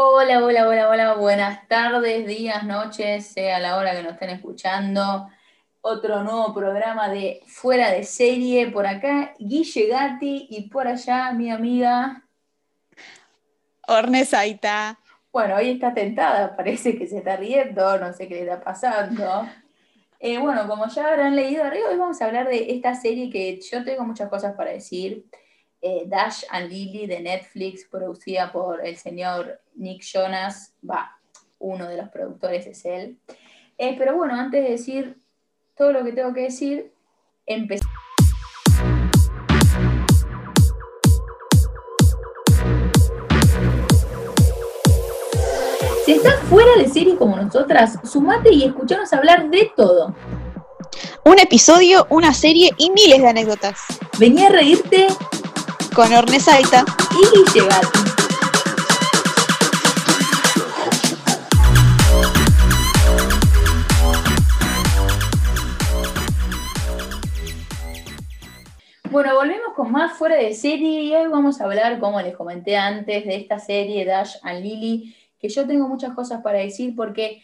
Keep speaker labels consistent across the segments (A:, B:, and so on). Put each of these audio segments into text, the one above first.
A: Hola, hola, hola, hola, buenas tardes, días, noches, sea la hora que nos estén escuchando. Otro nuevo programa de Fuera de Serie. Por acá, Guille Gatti y por allá, mi amiga.
B: Ornesaita.
A: Bueno, hoy está tentada, parece que se está riendo, no sé qué le está pasando. Eh, bueno, como ya habrán leído arriba, hoy vamos a hablar de esta serie que yo tengo muchas cosas para decir. Eh, Dash and Lily de Netflix, producida por el señor Nick Jonas, va, uno de los productores es él. Eh, pero bueno, antes de decir todo lo que tengo que decir, empezamos. Si estás fuera de serie como nosotras, sumate y escuchanos hablar de todo.
B: Un episodio, una serie y miles de anécdotas.
A: Vení a reírte
B: con Ornesaita
A: y Guille Bueno, volvemos con más fuera de serie y hoy vamos a hablar, como les comenté antes, de esta serie Dash and Lily, que yo tengo muchas cosas para decir porque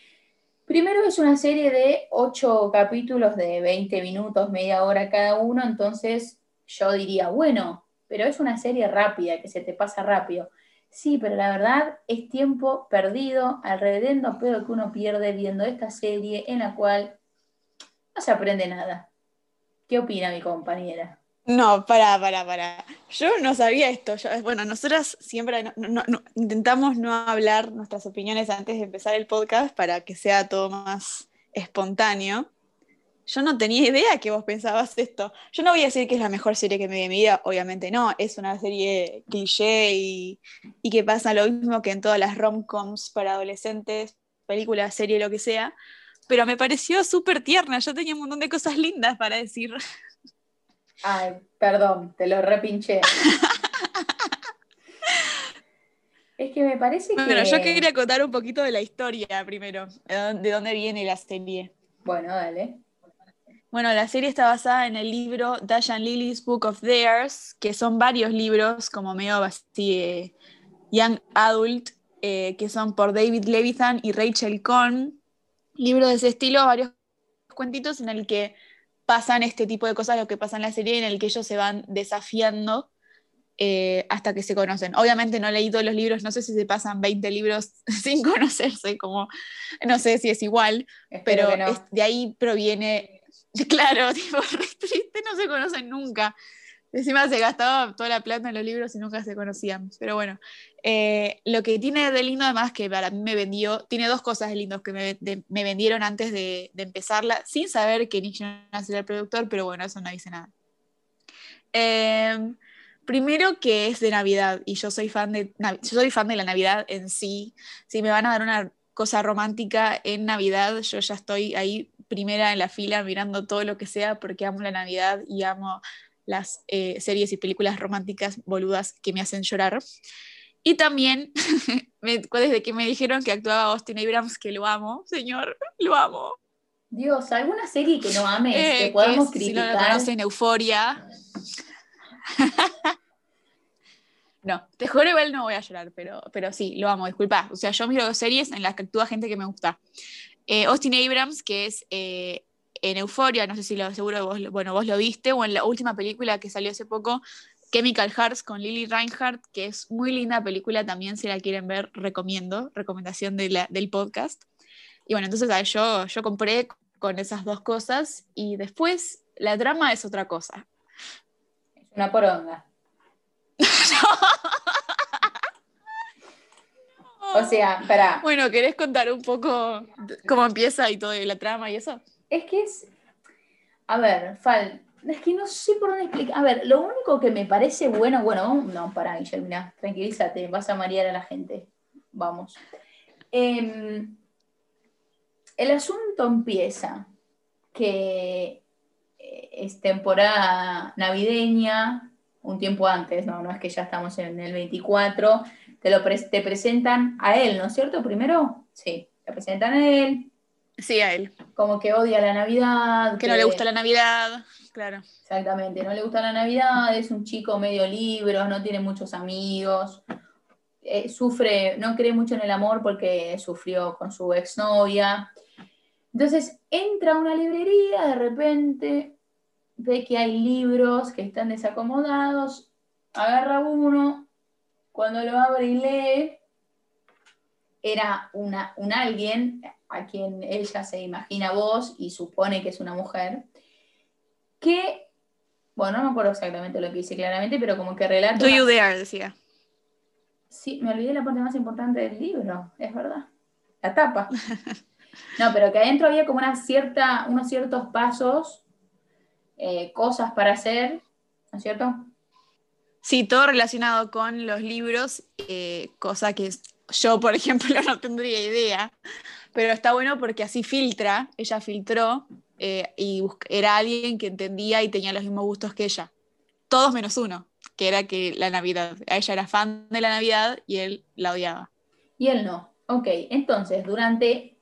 A: primero es una serie de 8 capítulos de 20 minutos, media hora cada uno, entonces yo diría, bueno, pero es una serie rápida, que se te pasa rápido. Sí, pero la verdad es tiempo perdido, alrededor pedo que uno pierde viendo esta serie en la cual no se aprende nada. ¿Qué opina mi compañera?
B: No, para, para, para. Yo no sabía esto. bueno, nosotras siempre intentamos no hablar nuestras opiniones antes de empezar el podcast para que sea todo más espontáneo. Yo no tenía idea que vos pensabas esto. Yo no voy a decir que es la mejor serie que me vi en mi vida, obviamente no. Es una serie cliché y, y que pasa lo mismo que en todas las rom-coms para adolescentes, películas, serie, lo que sea. Pero me pareció súper tierna. Yo tenía un montón de cosas lindas para decir.
A: Ay, perdón, te lo repinché. es que me parece que.
B: Bueno, yo quería contar un poquito de la historia primero, de dónde viene la serie.
A: Bueno, dale.
B: Bueno, la serie está basada en el libro Dash and Lily's Book of Theirs, que son varios libros, como medio así, eh, Young Adult, eh, que son por David Levithan y Rachel Cohn. Libros de ese estilo, varios cuentitos en el que pasan este tipo de cosas, lo que pasa en la serie, en el que ellos se van desafiando eh, hasta que se conocen. Obviamente no he leído los libros, no sé si se pasan 20 libros sin conocerse, como no sé si es igual, pero de ahí proviene Claro, tipo, triste, no se conocen nunca. Encima se gastaba toda la plata en los libros y nunca se conocían. Pero bueno, eh, lo que tiene de lindo además que para mí me vendió, tiene dos cosas de que me, me vendieron antes de, empezarla, sin saber que Nick Jonas era el productor, pero bueno, eso no dice nada. Em, primero que es de Navidad y yo soy fan de, yo soy fan de la Navidad en sí. Si me van a dar una cosa romántica en Navidad, yo ya estoy ahí primera en la fila mirando todo lo que sea porque amo la Navidad y amo las eh, series y películas románticas boludas que me hacen llorar. Y también, desde que me dijeron que actuaba Austin Abrams, que lo amo, señor, lo amo.
A: Dios, ¿alguna serie que no ames, eh, que podamos criticar?
B: Si no lo conocen, Euforia. no, te juro igual no voy a llorar, pero, pero sí, lo amo, disculpa. O sea, yo miro series en las que actúa gente que me gusta. Eh, Austin Abrams, que es eh, en Euforia, no sé si lo seguro vos, bueno, vos lo viste, o en la última película que salió hace poco, Chemical Hearts con Lily Reinhardt, que es muy linda película también, si la quieren ver, recomiendo, recomendación del podcast. Y bueno, entonces yo, yo compré con esas dos cosas y después la trama es otra cosa.
A: Es una poronga. O sea, para.
B: Bueno, ¿querés contar un poco cómo empieza y todo la trama y eso?
A: Es que es. A ver, Fal, es que no sé por dónde explicar. A ver, lo único que me parece bueno, bueno, no, para Guillermina, tranquilízate, vas a marear a la gente. Vamos. Em, el asunto empieza que eh, es temporada navideña, un tiempo antes, no, no es que ya estamos en el 24 te, lo te presentan a él, ¿no es cierto? Primero, sí, te presentan a él.
B: Sí, a él.
A: Como que odia la Navidad.
B: Que, no le gusta la Navidad, claro.
A: Exactamente, no le gusta la Navidad, es un chico medio libro, no tiene muchos amigos. eh, sufre, no cree mucho en el amor porque sufrió con su exnovia. Entonces entra a una librería, de repente ve que hay libros que están desacomodados, agarra uno, cuando lo abre y lee, era una, un alguien a quien ella se imagina voz y supone que es una mujer, que, bueno, no me acuerdo exactamente lo que dice claramente, pero como que relata...
B: Do you dare, decía.
A: Sí, me olvidé la parte más importante del libro, es verdad. La tapa. No, pero que adentro había como una cierta, unos ciertos pasos, eh, cosas para hacer, ¿no es cierto?
B: Sí, todo relacionado con los libros, eh, cosa que yo, por ejemplo, no tendría idea, pero está bueno porque así filtra, ella filtró eh, y era alguien que entendía y tenía los mismos gustos que ella. Todos menos uno, que era que la Navidad. Ella era fan de la Navidad y él la odiaba.
A: Y él no. Ok, entonces, durante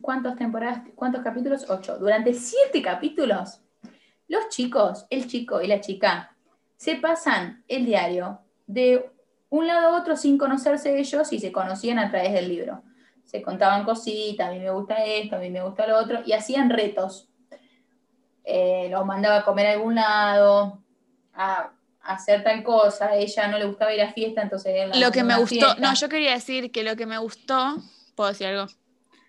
A: ¿cuántas temporadas, cuántos capítulos? Ocho. Durante siete capítulos, los chicos, el chico y la chica, se pasan el diario de un lado a otro sin conocerse ellos y se conocían a través del libro. Se contaban cositas, a mí me gusta esto, a mí me gusta lo otro, y hacían retos. Eh, los mandaba a comer a algún lado, a, hacer tal cosa, a ella no le gustaba ir a fiesta, entonces...
B: Él lo que me gustó, no, yo quería decir que lo que me gustó, ¿puedo decir algo?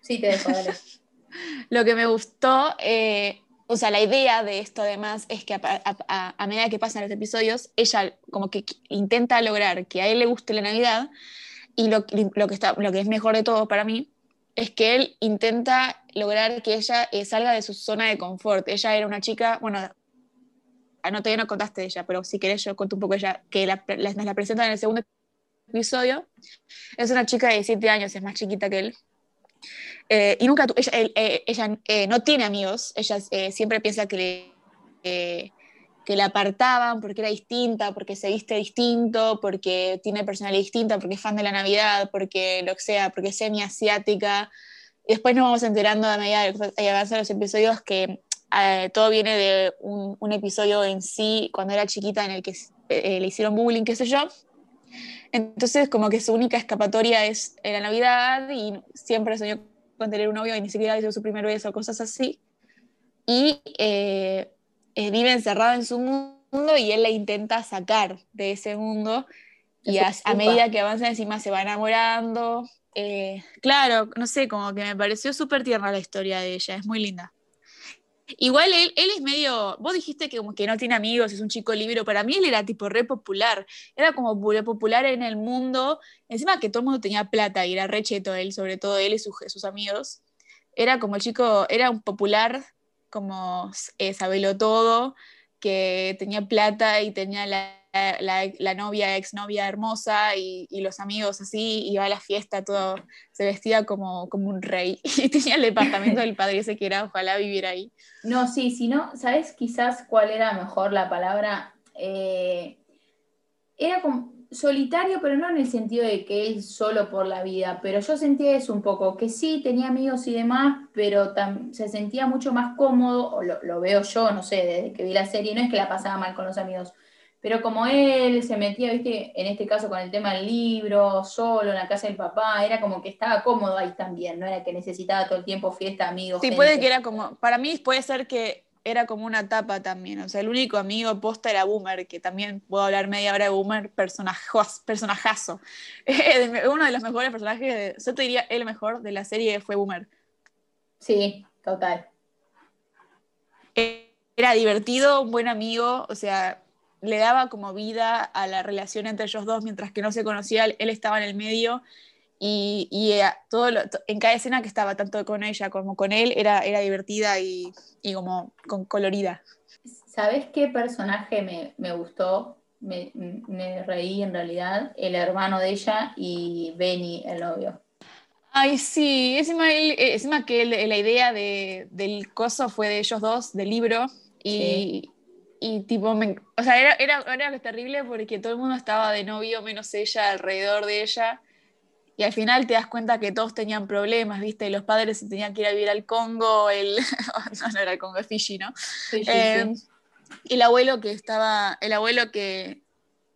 A: Sí, te dejo, dale.
B: lo que me gustó, eh, o sea, la idea de esto además es que a, medida que pasan los episodios, ella como que intenta lograr que a él le guste la Navidad y lo, que, está, lo que es mejor de todo para mí es que él intenta lograr que ella eh, salga de su zona de confort. Ella era una chica, bueno, ah, no, todavía no contaste de ella, pero si querés yo cuento un poco de ella, que la, la, nos la presentan en el segundo episodio. Es una chica de 17 años, es más chiquita que él. Eh, y nunca, ella, eh, ella eh, no tiene amigos, ella siempre piensa que, le, que la apartaban porque era distinta, porque se viste distinto, porque tiene personalidad distinta, porque es fan de la Navidad, porque lo que sea, porque es semi-asiática. Después nos vamos enterando a medida que avanzan los episodios que todo viene de un, un, episodio en sí, cuando era chiquita, en el que le hicieron bullying, qué sé yo. Entonces, como que su única escapatoria es la Navidad y siempre soñó con tener un novio y ni siquiera hizo su primer beso, cosas así. Y eh, eh, vive encerrado en su mundo y él la intenta sacar de ese mundo. Y a, medida que avanza encima se va enamorando. Eh, claro, no sé, como que me pareció súper tierna la historia de ella, es muy linda. Igual él, él es medio, vos dijiste que como que no tiene amigos, es un chico libre, para mí él era tipo re popular, era como popular en el mundo, encima que todo el mundo tenía plata y era re cheto él, sobre todo él y sus, sus amigos, era como el chico, era un popular, como eh, sabelo todo, que tenía plata y tenía la la, la, novia, hermosa y, los amigos así, iba a la fiesta, todo, se vestía como, como un rey y tenía el departamento del padre ese que era, ojalá vivir ahí.
A: No, sí, si no, ¿sabes quizás cuál era mejor la palabra? Eh, era como solitario, pero no en el sentido de que él solo por la vida, pero yo sentía eso un poco, que sí, tenía amigos y demás, pero se sentía mucho más cómodo, o lo, lo, veo yo, no sé, desde que vi la serie, no es que la pasaba mal con los amigos, pero como él se metía, viste, en este caso con el tema del libro, solo en la casa del papá, era como que estaba cómodo ahí también, no era que necesitaba todo el tiempo fiesta, amigos.
B: Sí, puede que era como, para mí puede ser que era como una etapa también, o sea, el único amigo posta era Boomer, que también puedo hablar media hora de Boomer, personajazo. Uno de los mejores personajes, yo te diría el mejor de la serie fue Boomer.
A: Sí, total.
B: Era divertido, un buen amigo, o sea, le daba como vida a la relación entre ellos dos, mientras que no se conocía, él estaba en el medio y, y eh, todo en cada escena que estaba, tanto con ella como con él, era, era divertida y, y como con colorida.
A: ¿Sabes qué personaje me, me gustó? Me, me, reí en realidad, el hermano de ella y Benny, el novio.
B: Ay, sí, encima, encima que la idea de, del coso fue de ellos dos, del libro, y, y tipo, o sea, era, era, era terrible porque todo el mundo estaba de novio menos ella alrededor de ella. Y al final te das cuenta que todos tenían problemas, ¿viste? Los padres se tenían que ir a vivir al Congo, el, no, no era el Congo, es Fiji, ¿no? Eh, el abuelo que estaba, el abuelo que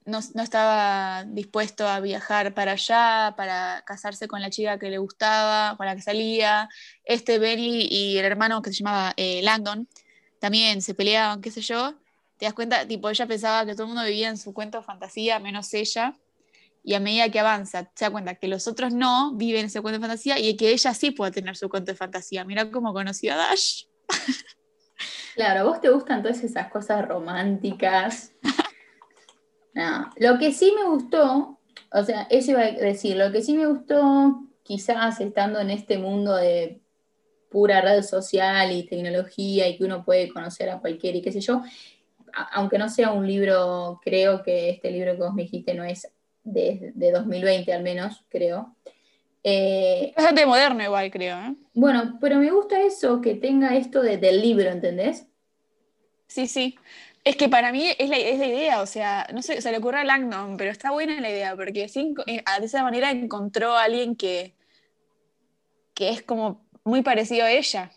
B: no, estaba dispuesto a viajar para allá, para casarse con la chica que le gustaba, con la que salía. Este Benny y el hermano que se llamaba eh, Landon también se peleaban, qué sé yo. Te das cuenta, tipo, ella pensaba que todo el mundo vivía en su cuento de fantasía, menos ella. Y a medida que avanza, se da cuenta que los otros no viven ese cuento de fantasía y que ella sí puede tener su cuento de fantasía. Mira cómo conoció a Dash.
A: Claro, vos te gustan todas esas cosas románticas. No, lo que sí me gustó, o sea, eso iba a decir, lo que sí me gustó, quizás estando en este mundo de pura red social y tecnología y que uno puede conocer a cualquiera y qué sé yo, aunque no sea un libro, creo que este libro que vos me dijiste no es de, 2020 al menos, creo.
B: Eh, es bastante moderno igual, creo. ¿eh?
A: Bueno, pero me gusta eso, que tenga esto del libro, ¿entendés?
B: Sí, sí. Es que para mí es la, es la idea, o sea, no sé, se le ocurre a Langdon, pero está buena la idea, porque eh, de esa manera encontró a alguien que, que es como muy parecido a ella.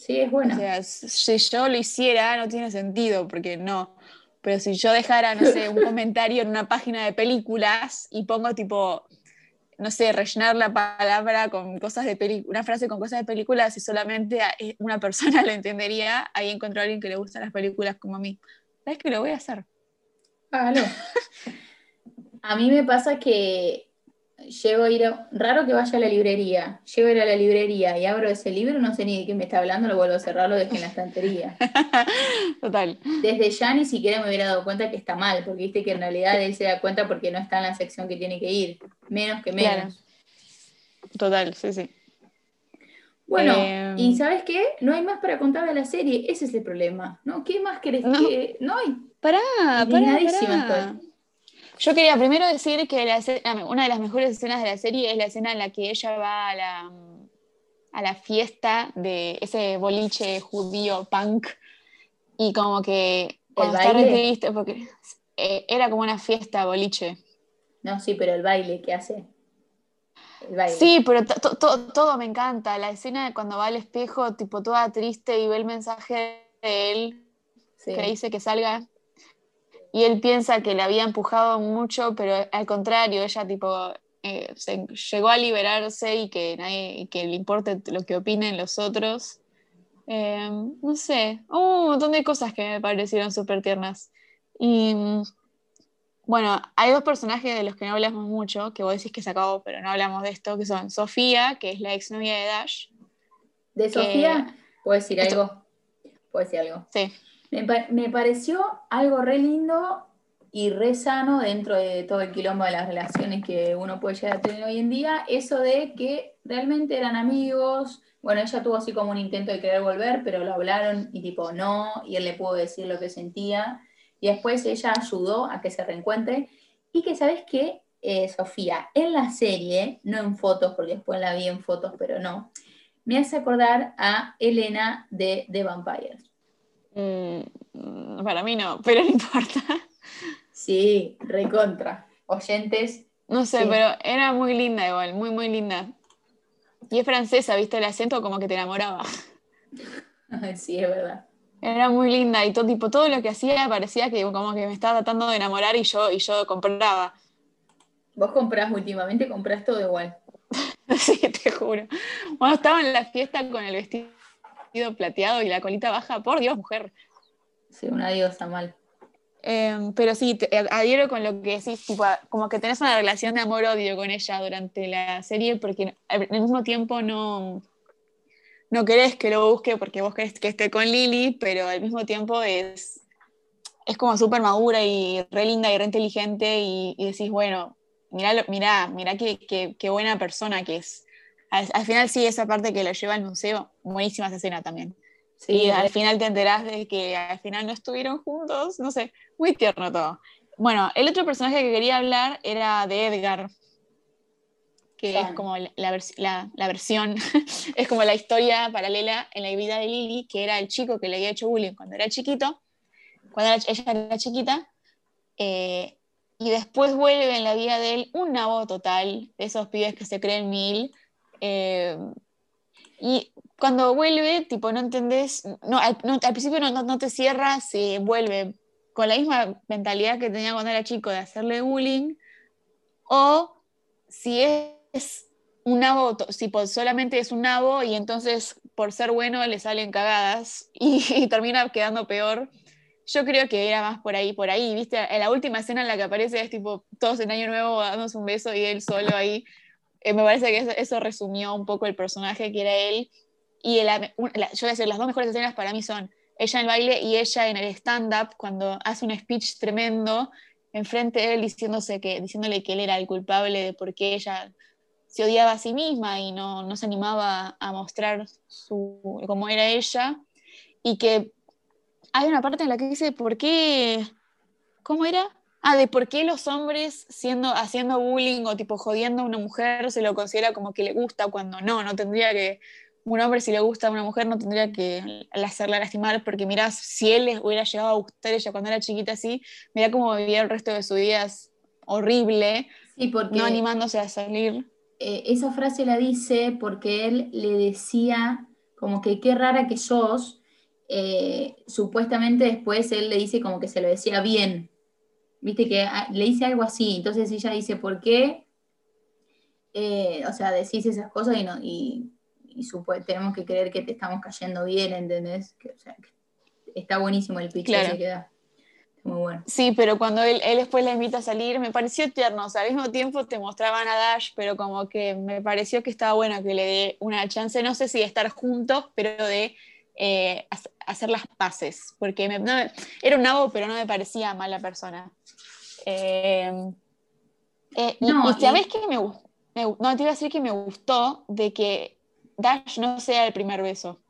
A: Sí, es bueno.
B: O sea, si yo lo hiciera, no tiene sentido, porque no. Pero si yo dejara, no sé, un comentario en una página de películas y pongo tipo, no sé, rellenar la palabra con cosas de película, una frase con cosas de películas y solamente eh, una persona lo entendería, ahí encontró a alguien que le gustan las películas como a mí. ¿Sabes que lo voy a hacer?
A: Hágalo. a mí me pasa que llego a ir, raro que vaya a la librería, llego a ir a la librería y abro ese libro, no sé ni de qué me está hablando, lo vuelvo a cerrar, lo dejo en la estantería.
B: Total.
A: Desde ya ni siquiera me hubiera dado cuenta que está mal, porque viste que en realidad él se da cuenta porque no está en la sección que tiene que ir, menos que menos.
B: Total, sí, sí.
A: Bueno, y em. ¿sabes qué? No hay más para contar de la serie, ese es el problema, ¿no? ¿Qué más querés que...? No hay.
B: Pará, pará, yo quería primero decir que una de las mejores escenas de la serie es la escena en la que ella va a la, a la fiesta de ese boliche judío punk y como que cuando está triste, porque eh, era como una fiesta boliche.
A: No, sí, pero el baile que hace.
B: El baile. Sí, pero todo me encanta. La escena de cuando va al espejo, tipo toda triste y ve el mensaje de él que dice que salga y él piensa que le había empujado mucho, pero al contrario, ella tipo eh, se llegó a liberarse y que, nadie, que le importe lo que opinen los otros. Em, no sé, un montón de cosas que me parecieron súper tiernas. Y bueno, hay dos personajes de los que no hablamos mucho, que vos decís que se acabó, pero no hablamos de esto, que son Sofía, que es la exnovia de Dash.
A: ¿De Sofía? ¿Puedo decir algo? ¿Puedo decir algo?
B: Sí.
A: Me, pareció algo re lindo y re sano dentro de todo el quilombo de las relaciones que uno puede llegar a tener hoy en día, eso de que realmente eran amigos, bueno, ella tuvo así como un intento de querer volver, pero lo hablaron y tipo no, y él le pudo decir lo que sentía, y después ella ayudó a que se reencuentre, y que sabes que, eh, Sofía, en la serie, no en fotos, porque después la vi en fotos, pero no, me hace acordar a Elena de The Vampires.
B: Mm, para mí no, pero no importa.
A: Sí, recontra. Oyentes.
B: No sé, pero era muy linda igual, muy, muy linda. Y es francesa, ¿viste? El acento como que te enamoraba.
A: sí, es verdad.
B: Era muy linda y todo, tipo, todo lo que hacía parecía que como que me estaba tratando de enamorar y yo, y yo compraba.
A: Vos comprás últimamente, comprás todo igual.
B: sí, te juro. Bueno, estaba en la fiesta con el vestido plateado y la colita baja, por Dios, mujer.
A: Sí, una diosa mal.
B: Em, pero sí, eh, adhiero con lo que decís, tipo, como que tenés una relación de amor-odio con ella durante la serie, porque al mismo tiempo no, no querés que lo busque porque vos querés que esté con Lily, pero al mismo tiempo es, es como súper madura y re linda y re inteligente y, decís, bueno, mirá, mirá, mirá qué, qué, qué buena persona que es al, final sí, esa parte que lo lleva al museo, buenísima esa escena también. Sí, y al final te enterás de que al final no estuvieron juntos, no sé, muy tierno todo. Bueno, el otro personaje que quería hablar era de Edgar, que es como la, la, versión, es como la historia paralela en la vida de Lily, que era el chico que le había hecho bullying cuando era chiquito, cuando ella era chiquita, eh, y después vuelve en la vida de él un nabo total, de esos pibes que se creen mil, eh, y cuando vuelve, tipo, no entendés, no, al, principio no, te cierras, se vuelve con la misma mentalidad que tenía cuando era chico de hacerle bullying, o si es un nabo, si solamente es un nabo y entonces por ser bueno le salen cagadas y, termina quedando peor. Yo creo que era más por ahí, por ahí, ¿viste? En la última escena en la que aparece es tipo todos en Año Nuevo dándose un beso y él solo ahí. Eh, me parece que eso, resumió un poco el personaje que era él. Y yo voy a decir, las dos mejores escenas para mí son ella en el baile y ella en el stand-up, cuando hace un speech tremendo enfrente de él diciéndose que, diciéndole que él era el culpable de por qué ella se odiaba a sí misma y no, no se animaba a mostrar su, cómo era ella. Y que hay una parte en la que dice, ¿por qué? ¿Cómo era? Ah, de por qué los hombres siendo, haciendo bullying o tipo jodiendo a una mujer se lo considera como que le gusta cuando no, no tendría que, un hombre si le gusta a una mujer no tendría que hacerla lastimar porque mirá, si él les hubiera llegado a gustar ella cuando era chiquita así, mirá cómo vivía el resto de su vida horrible, porque no animándose a salir.
A: Eh, esa frase la dice porque él le decía como que qué rara que sos, eh, supuestamente después él le dice como que se lo decía bien, viste que ah, le dice algo así, entonces ella dice, ¿por qué? Eh, o sea, decís esas cosas y, no, y, tenemos que creer que te estamos cayendo bien, ¿entendés? Que, o sea, está buenísimo el pitch que se da. Muy bueno.
B: Sí, pero cuando él, él, después la invita a salir, me pareció tierno. O sea, al mismo tiempo te mostraban a Dash, pero como que me pareció que estaba bueno que le dé una chance, no sé si de estar juntos, pero de eh, hacer las paces, porque era un nabo, pero no me parecía mala persona. Eh, eh, no, y, sabes que me, no, te iba a decir que me gustó de que Dash no sea el primer beso.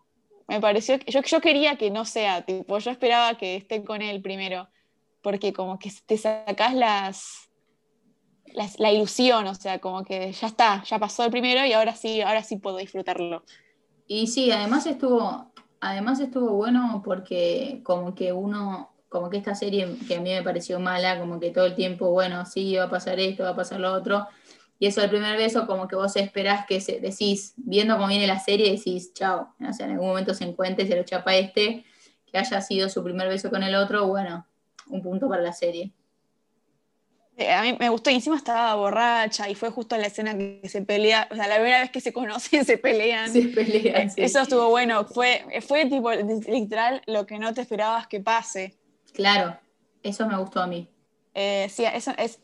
B: Me pareció que yo, yo quería que no sea, tipo, yo esperaba que esté con él primero, porque como que te sacas las, la ilusión, o sea, como que ya está, ya pasó el primero y ahora sí, ahora sí puedo disfrutarlo.
A: Y sí, además estuvo, además estuvo bueno porque como que uno, como que esta serie que a mí me pareció mala, como que todo el tiempo, bueno, sí, va a pasar esto, va a pasar lo otro. Y eso el primer beso, como que vos esperás que se, decís, viendo cómo viene la serie, decís, chao, o sea, en algún momento se encuentre, se lo chapa este, que haya sido su primer beso con el otro, bueno, un punto para la serie.
B: Eh, a mí me gustó y encima estaba borracha y fue justo en la escena que se pelea, o sea, la primera vez que se conocen se pelean.
A: Se pelean.
B: Eh, eso estuvo bueno, fue, fue tipo literal lo que no te esperabas que pase.
A: Claro, eso me gustó a mí.
B: Eh, sí, eso, es,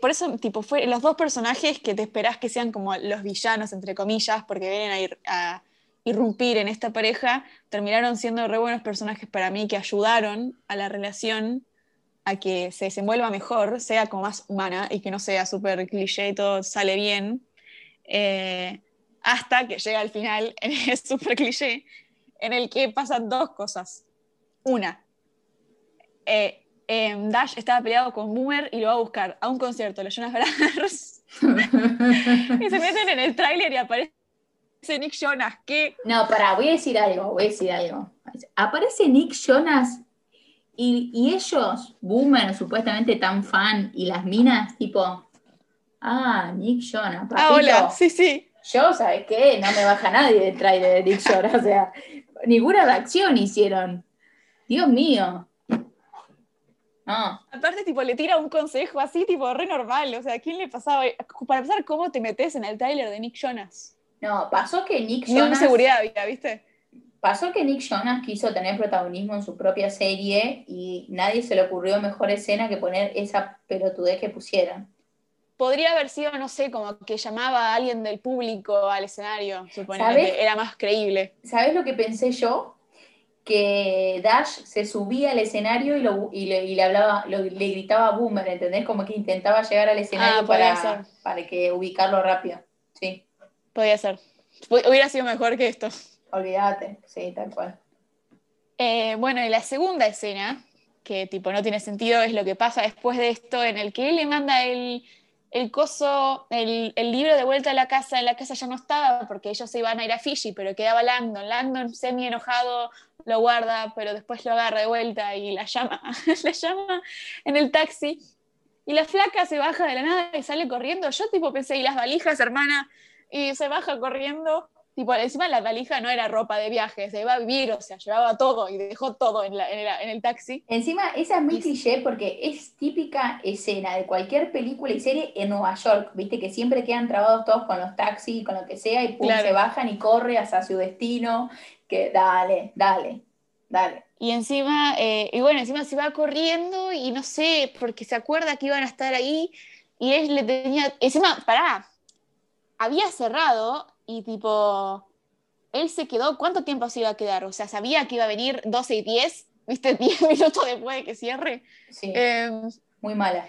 B: por eso tipo, fue los dos personajes que te esperás que sean como los villanos, entre comillas, porque vienen a, ir, a irrumpir en esta pareja, terminaron siendo re buenos personajes para mí que ayudaron a la relación a que se desenvuelva mejor, sea como más humana y que no sea súper cliché y todo sale bien, eh, hasta que llega al final, es súper cliché, en el que pasan dos cosas. Una, eh, em, Dash estaba peleado con Boomer y lo va a buscar a un concierto los Jonas Brothers. y se meten en el tráiler y aparece Nick Jonas. ¿Qué?
A: No, para, voy a decir algo, voy a decir algo. Aparece Nick Jonas y, ellos, Boomer, supuestamente tan fan, y las minas, tipo, ah, Nick Jonas.
B: Ah, hola, sí, sí.
A: Yo, ¿sabes qué? No me baja nadie del trailer de Nick Jonas, o sea, ninguna reacción hicieron. Dios mío. No.
B: Aparte, tipo, le tira un consejo así, tipo, re normal. O sea, ¿quién le pasaba? Para empezar, ¿cómo te metes en el trailer de Nick Jonas?
A: No, pasó que Nick Jonas.
B: Ni seguridad había, ¿viste?
A: Pasó que Nick Jonas quiso tener protagonismo en su propia serie y nadie se le ocurrió mejor escena que poner esa pelotudez que pusieron.
B: Podría haber sido, no sé, como que llamaba a alguien del público al escenario, suponía que era más creíble.
A: ¿Sabes lo que pensé yo? Que Dash se subía al escenario y, le, hablaba, le gritaba a Boomer, ¿entendés? Como que intentaba llegar al escenario ah, para, para que ubicarlo rápido. Sí.
B: Podría ser. Hubiera sido mejor que esto.
A: Olvídate, sí, tal cual.
B: Eh, bueno, y la segunda escena, que tipo no tiene sentido, es lo que pasa después de esto, en el que él le manda el, el coso, el, libro de vuelta a la casa, en la casa ya no estaba porque ellos se iban a ir a Fiji, pero quedaba Landon. Landon semi enojado lo guarda, pero después lo agarra de vuelta y la llama, la llama en el taxi. Y la flaca se baja de la nada y sale corriendo. Yo tipo pensé, ¿y las valijas, hermana? Y se baja corriendo Tipo, encima la valija no era ropa de viaje, se iba a vivir, o sea, llevaba todo y dejó todo en, la- en la- en el taxi.
A: Encima, esa es muy
B: Y-
A: cliché porque es típica escena de cualquier película y serie en Nueva York, viste que siempre quedan trabados todos con los taxis y con lo que sea y pum,
B: Claro.
A: se bajan y corre hacia su destino, que dale, dale, dale.
B: Y encima, eh, y bueno, encima se va corriendo y no sé, porque se acuerda que iban a estar ahí y él le tenía, encima, pará, había cerrado y tipo, él se quedó, ¿cuánto tiempo se iba a quedar? O sea, sabía que iba a venir 12 y 10, viste, 10 minutos después de que cierre.
A: Sí,
B: Eh,
A: muy mala,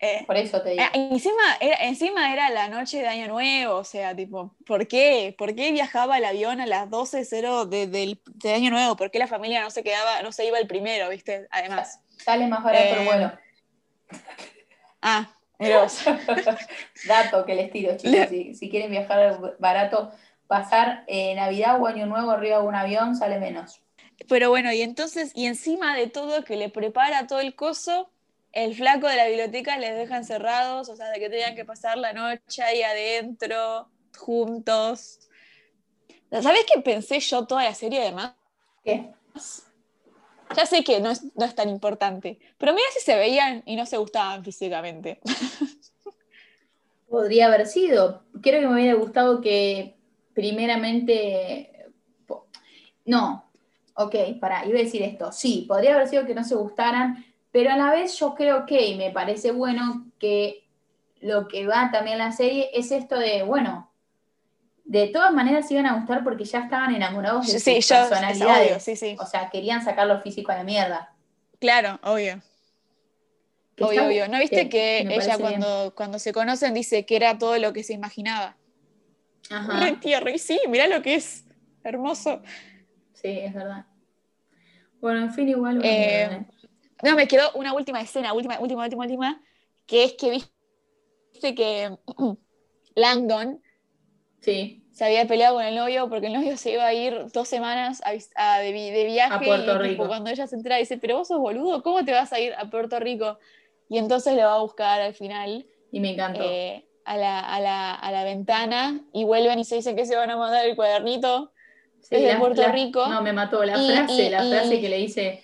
B: eh,
A: por eso te digo.
B: eh, encima, era, encima era la noche de Año Nuevo, o sea, tipo, ¿por qué? ¿Por qué viajaba el avión a las 12.00 de, del de Año Nuevo? ¿Por qué la familia no se quedaba, no se iba el primero, viste? Además.
A: Sale más barato el
B: eh,
A: vuelo.
B: Ah, vos.
A: Dato que les tiro, chicos, si, si quieren viajar barato, pasar eh, Navidad o Año Nuevo arriba de un avión sale menos.
B: Pero bueno, y entonces, y encima de todo, que le prepara todo el coso, el flaco de la biblioteca les deja encerrados, o sea, de que tenían que pasar la noche ahí adentro, juntos. ¿Sabés qué pensé yo toda la serie además?
A: ¿Qué?
B: Ya sé que no es, no es tan importante, pero mira si se veían y no se gustaban físicamente.
A: Podría haber sido. Creo que me hubiera gustado que primeramente... No, ok, pará, iba a decir esto. Sí, podría haber sido que no se gustaran, pero a la vez yo creo que, y me parece bueno, que lo que va también la serie es esto de, bueno, de todas maneras iban a gustar porque ya estaban enamorados de
B: Sí,
A: sus
B: yo, es
A: personalidades.
B: obvio, sí, sí.
A: O sea, querían sacar lo físico a la mierda.
B: Claro, obvio. Obvio,
A: está-
B: obvio. ¿No viste que, ella
A: bien.
B: cuando, cuando se conocen dice que era todo lo que se imaginaba?
A: Ajá.
B: Re tierno. Y sí, mirá lo que es. Hermoso.
A: Sí, es verdad. Bueno, en fin, igual. bueno,
B: ¿eh? No, me quedó una última escena, última, última, última, última, que es que viste que Langdon
A: Sí,
B: se había peleado con el novio porque el novio se iba a ir dos semanas a de, vi- de viaje
A: A Puerto
B: y tipo,
A: Rico.
B: cuando ella se entera dice, pero vos sos boludo, ¿cómo te vas a ir a Puerto Rico? Y entonces le va a buscar al final
A: y me encantó.
B: eh, a, la, a, la, a la ventana y vuelven y se dicen que se van a mandar el cuadernito.
A: Sí,
B: desde
A: la-
B: Puerto Rico.
A: No, me mató la
B: Y-
A: frase,
B: y-
A: la frase que le dice,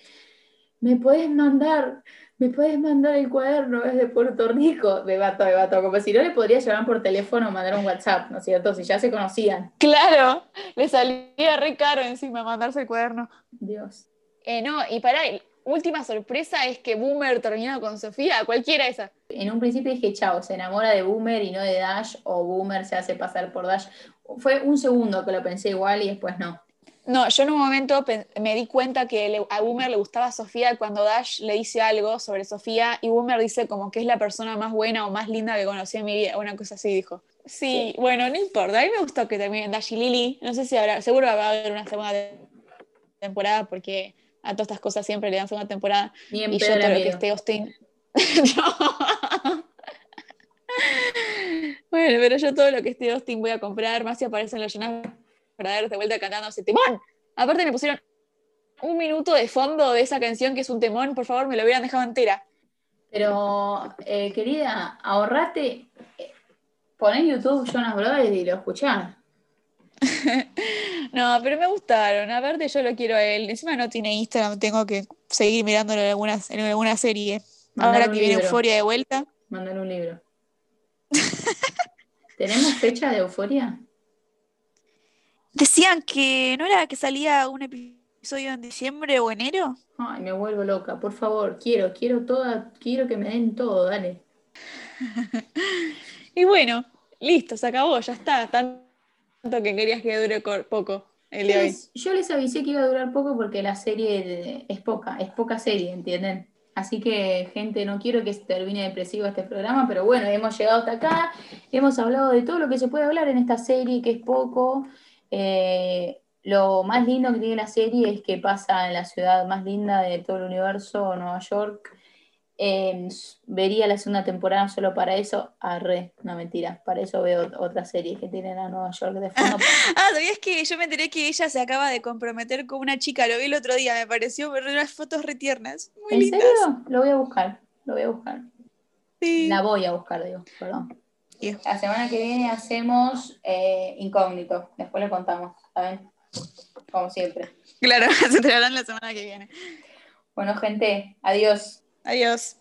A: me puedes mandar, me puedes mandar el cuaderno desde Puerto Rico. Me mató, me mató. Como si no le podría llamar por teléfono o mandar un WhatsApp, ¿no es cierto? Si ya se conocían.
B: Claro, le salía re caro encima mandarse el cuaderno.
A: Dios.
B: Eh, no, y para, última sorpresa es que Boomer terminó con Sofía, cualquiera esa.
A: En un principio dije, chao, se enamora de Boomer y no de Dash, o Boomer se hace pasar por Dash. Fue un segundo que lo pensé igual y después no.
B: No, yo en un momento me di cuenta que le- a Boomer le gustaba Sofía cuando Dash le dice algo sobre Sofía y Boomer dice como que es la persona más buena o más linda que conocí en mi vida, una cosa así dijo. Sí, bueno, no importa, a mí me gustó que terminen Dash y Lily, no sé si habrá, seguro va a haber una segunda te- temporada porque a todas estas cosas siempre le dan segunda temporada
A: Ni en
B: y yo todo lo que esté Austin. No. Bueno, pero yo todo lo que esté Austin voy a comprar, más si aparecen los Jonas Brothers de vuelta cantando ese temón. Aparte me pusieron un minuto de fondo de esa canción que es un temón, por favor me lo hubieran dejado entera.
A: Pero, eh, querida, ahorrate, poné YouTube Jonas Brothers y lo escuchás.
B: No, pero me gustaron. Aparte yo lo quiero a él. Encima no tiene Instagram, tengo que seguir mirándolo en alguna, en alguna serie. Ahora que viene. Euforia de vuelta.
A: Mándale un libro. ¿Tenemos fecha de euforia?
B: Decían que no era que salía un episodio en diciembre o enero.
A: Ay, me vuelvo loca, por favor, quiero, quiero toda, quiero que me den todo, dale.
B: Y bueno, listo, se acabó, ya está. Tanto que querías que dure poco el
A: Yo
B: de hoy.
A: les, yo les avisé que iba a durar poco porque la serie es poca, es poca serie, ¿entienden? Así que, gente, no quiero que se termine depresivo este programa, pero bueno, hemos llegado hasta acá, hemos hablado de todo lo que se puede hablar en esta serie, que es poco. Eh, lo más lindo que tiene la serie es que pasa en la ciudad más linda de todo el universo, Nueva York. Eh, vería la segunda temporada solo para eso. Arre, no mentira, para eso veo otras series que tienen a Nueva York de fondo.
B: Ah, ¿sabías que yo me enteré que ella se acaba de comprometer con una chica? Lo vi el otro día, me pareció ver unas fotos retiernas. Muy
A: ¿En
B: lindas.
A: serio? Lo voy a buscar, lo voy a buscar.
B: Sí.
A: La voy a buscar, digo, perdón. La semana que viene hacemos eh, incógnito. Después le contamos, ¿saben? Como siempre.
B: Claro, se traerán la semana que viene.
A: Bueno, gente, adiós.
B: Adiós.